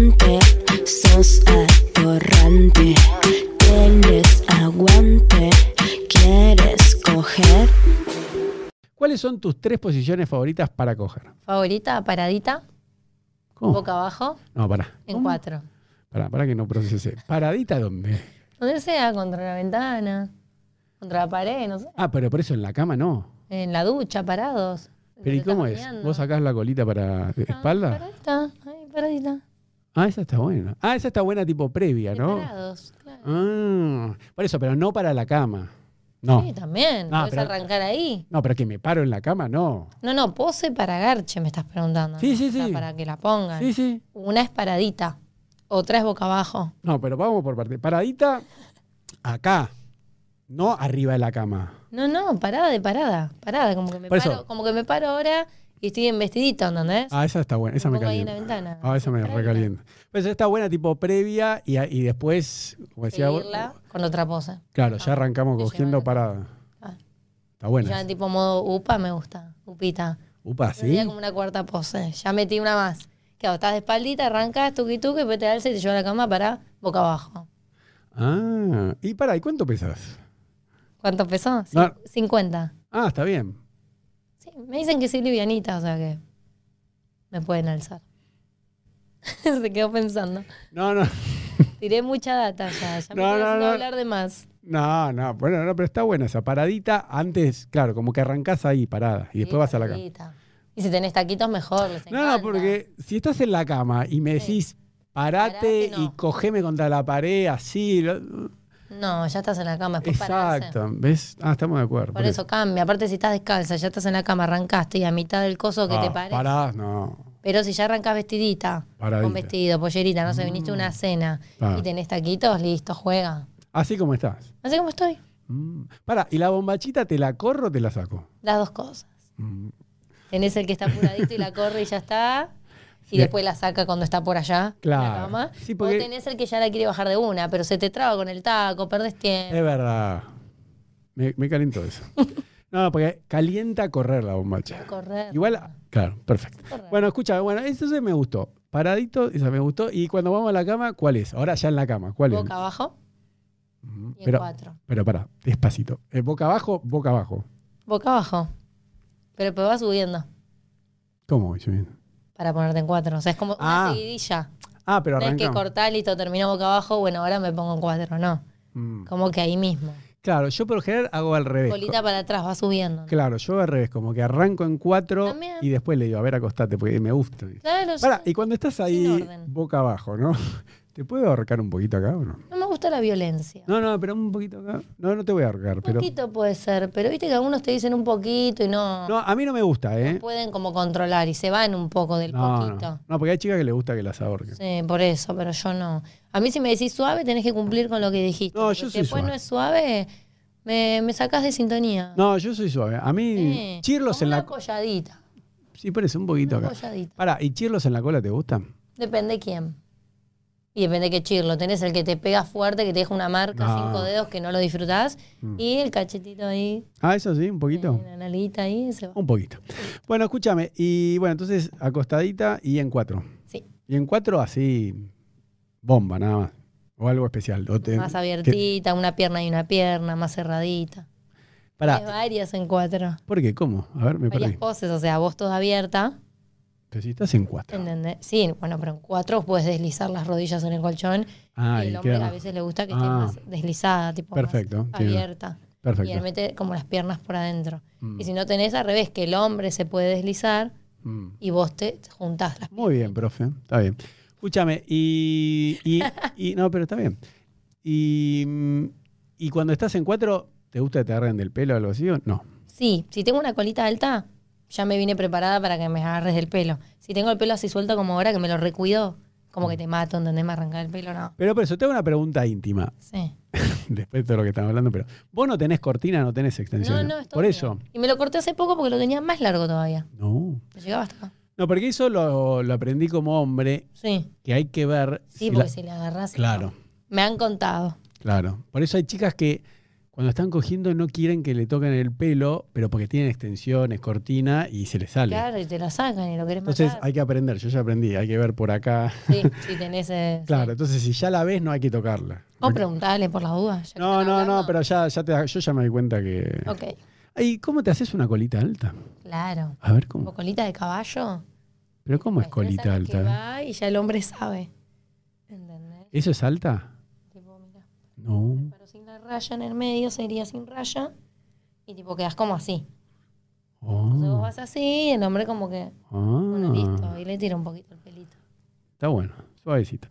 atorrante, sos atorrante. Tienes aguante, quieres coger. ¿Cuáles son tus tres posiciones favoritas para coger? Favorita, paradita, ¿Cómo? boca abajo, No, pará. en ¿Cómo? cuatro. Pará, pará que no procesé. ¿Paradita dónde? Donde sea, contra la ventana, contra la pared, no sé. Ah, pero por eso en la cama no. En la ducha, parados. ¿Pero y cómo es? ¿Vos sacás la colita para Ah, espalda? Paradita, ahí, paradita. Ah, esa está buena. Ah, esa está buena tipo previa, ¿no? claro. Ah, por eso, pero no para la cama. No. Sí, también. No, Puedes pero- arrancar ahí. No, pero que me paro en la cama, no. No, no, pose para garche, me estás preguntando. Sí, ¿no? sí, O sea, sí. Para que la pongan. Sí, sí. Una es paradita, otra es boca abajo. No, pero vamos por parte. Paradita acá, no arriba de la cama. No, no, parada de parada. Parada, como que me, Por eso- paro, como que me paro ahora y estoy en vestidito, ¿entendés? Ah, esa está buena. Esa me pongo ahí en calienta. la ventana. Ah, esa me recalienta. Pues esa está buena tipo previa y, y después, como decía vos, con otra pose. claro, ya arrancamos y cogiendo parada. Ah. Está buena. Ya tipo modo upa me gusta, upita. Upa, ¿sí? como una cuarta pose. Ya metí una más. Claro, estás de espaldita, arrancas, tuqui tuqui, después te alza y te lleva a la cama para boca abajo. Ah, y para, ¿y cuánto pesas? ¿Cuánto pesó? No. 50. Ah, está bien. Sí, me dicen que soy livianita, o sea que me pueden alzar. Se quedó pensando. No, no. Tiré mucha data ya, ya me No, no, hablar de más. No, no, bueno, no, pero está buena esa paradita. Antes, claro, como que arrancás ahí parada y después Sí, vas a la cama. Y si tenés taquitos, mejor. Les No, porque si estás en la cama y me decís, parate, Parate, y cogeme contra la pared, así. lo- No, ya estás en la cama, después pararse. Exacto, ¿ves? Ah, estamos de acuerdo. Por eso cambia. Aparte, si estás descalza, ya estás en la cama, arrancaste y a mitad del coso que Ah, te pares. Parás, no. Pero si ya arrancás vestidita, Paradita. con vestido, pollerita, no sé, viniste a una cena Ah. y tenés taquitos, listo, juega. Así como estás. Así como estoy. Mm. Para, ¿y la bombachita te la corro o te la saco? Las dos cosas. Mm. Tenés el que está apuradito y la corre y ya está. Y después la saca cuando está por allá. en la Claro. cama. Sí, porque- O tenés el que ya la quiere bajar de una, pero se te traba con el taco, perdés tiempo. Es verdad. Me, me calentó eso. No, porque calienta correr la bombacha. Correr. Igual, claro, perfecto. Correr. Bueno, escucha, bueno, eso se me gustó. Paradito, esa me gustó. Y cuando vamos a la cama, ¿cuál es? Ahora ya en la cama, ¿cuál es? Boca abajo y en Pero, cuatro. pero para, despacito. Eh, boca abajo, boca abajo. Boca abajo. Pero después vas subiendo ¿Cómo voy subiendo? Para ponerte en cuatro. O sea, es como una Ah, seguidilla. Ah, pero No es que cortar, listo, terminó boca abajo, bueno, ahora me pongo en cuatro. No. Mm. Como que ahí mismo. Claro, yo por lo general hago al revés. Colita para atrás, va subiendo. Claro, yo al revés, como que arranco en cuatro También. y después le digo, a ver, acostate, porque me gusta. Claro, Para, sí. y cuando estás ahí boca abajo, ¿no? ¿Te puedo ahorcar un poquito acá o no? No me gusta la violencia. No, no, pero un poquito acá. No, no te voy a ahorcar, Un pero. poquito puede ser, pero viste que algunos te dicen un poquito y no, No, a mí no me gusta, ¿eh? pueden como controlar y se van un poco del No, poquito. no. No, porque hay chicas que les gusta que las ahorquen. Sí, por eso, pero yo no. A mí si me decís suave, tenés que cumplir con lo que dijiste. No, yo soy después suave. no es suave, me, me sacás de sintonía. No, yo soy suave. A mí, Sí, chirlos en una la. colladita. Sí, parece un poquito Una acá. colladita. Para, ¿y chirlos en la cola te gustan? Depende quién. Y depende qué chirlo. Tenés el que te pega fuerte, que te deja una marca, No. cinco dedos, que no lo disfrutás. Mm. Y el cachetito ahí, Ah, eso sí, un poquito. la nalguita ahí, se va. Un poquito. Bueno, escúchame. Y bueno, entonces acostadita y en cuatro. Sí, Y en cuatro así, bomba nada más. O algo especial. O te- más que- abiertita, una pierna y una pierna, más cerradita. Tenés varias en cuatro. ¿por qué? ¿Cómo? A ver, me Varias perdí. poses, o sea, vos toda abierta, Si estás en cuatro. ¿entendés? Sí, bueno, pero en cuatro puedes deslizar las rodillas en el colchón. Ah, y y el hombre queda- a veces le gusta que esté Ah. más deslizada, tipo más Perfecto, tiene- abierta. Y Perfecto. él mete como las piernas por adentro. Mm. Y si no tenés al revés, que el hombre se puede deslizar Mm. y vos te juntás las Muy bien, profe. Está bien. Escúchame, y, y, y- No, pero está bien. Y, mm, y cuando estás en cuatro, ¿te gusta que te agarren del pelo o algo así? o No. Sí, si tengo una colita alta, ya me vine preparada para que me agarres del pelo. Si tengo el pelo así suelto como ahora, que me lo recuido, como que te mato, ¿entendés? Me arrancar el pelo, no. Pero por eso, te hago una pregunta íntima. Sí. Después de todo lo que estamos hablando, pero vos no tenés cortina, no tenés No, extensión. no, está por bien. eso. Y me lo corté hace poco porque lo tenía más largo todavía. No. Me llegaba hasta acá. No, porque eso lo, lo aprendí como hombre, Sí. que hay que ver. Sí, si porque la- si le agarras. Claro, Me han contado. claro. Por eso hay chicas que cuando están cogiendo no quieren que le toquen el pelo, pero porque tienen extensiones, cortina y se les sale. Claro, y te la sacan y lo querés Entonces matar. hay que aprender, yo ya aprendí, hay que ver por acá. Sí, si tenés. eh, Claro, sí. entonces si ya la ves no hay que tocarla. O preguntarle por las dudas. No, no, no, pero ya, ya te, yo ya me di cuenta que... Ok, Ay, ¿cómo te haces una colita alta? claro. A ver, ¿cómo? colita de caballo. ¿Pero cómo es Cuestiones colita que alta? va y ya el hombre sabe. ¿Entendés? ¿Eso es alta? No. pero sin la raya en el medio sería sin raya. Y tipo quedas como así. Entonces vos Oh. vas así y el hombre como que, Ah. bueno, listo. Y le tira un poquito el pelito. Está bueno, suavecito.